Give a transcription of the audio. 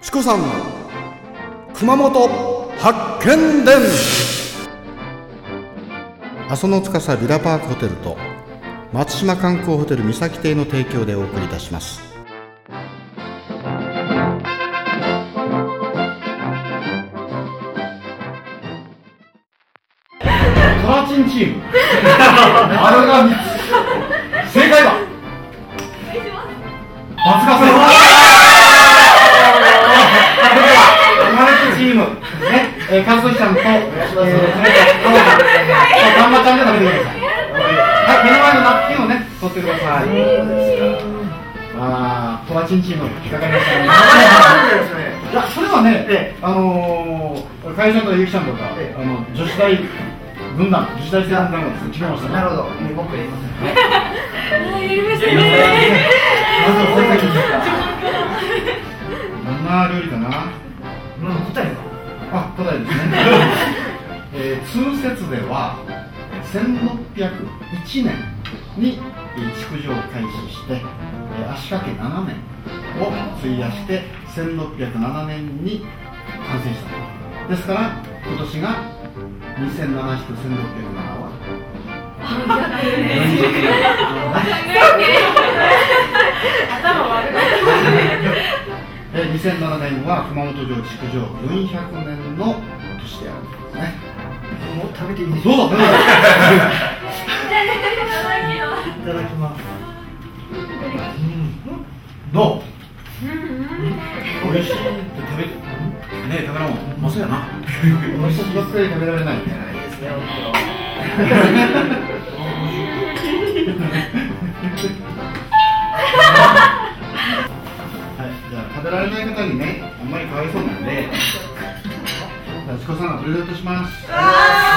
チコさん熊本発見伝。阿蘇の司ビラパークホテルと松島観光ホテル三崎邸の提供でお送りいたします。トラチンチーム。あれが3つね、えー、カズトシさんと、えー、それとカモさんとガンマちゃんで食べてください。はい、目の前のナプキンをね、取ってください。あー、トラチンチーム引っかかりましたねい。や、それはね、あのー、会社とゆきちゃんとか、あの女子大軍団、女子大生軍団が決めましたね。なるほど、僕やりますね。ましたね。まずはこれだけですか。どんな料理かな。うん、答えあ、答えですね。えー、通説では1601年に築城を開始して、えー、足掛け7年を費やして1607年に完成したですから今年が2007引く1607は 頭悪いえー、2007年は熊本城築城400年の年であるんですね。もう食べていいです。かどうぞどうぞいただきます。どう？美味しいって食べねえ食べらもんうまそうやな美味しい。ばっかり食べられない。い。い。ですねはい、そうなんで、じゃあチコさんがプレゼントします。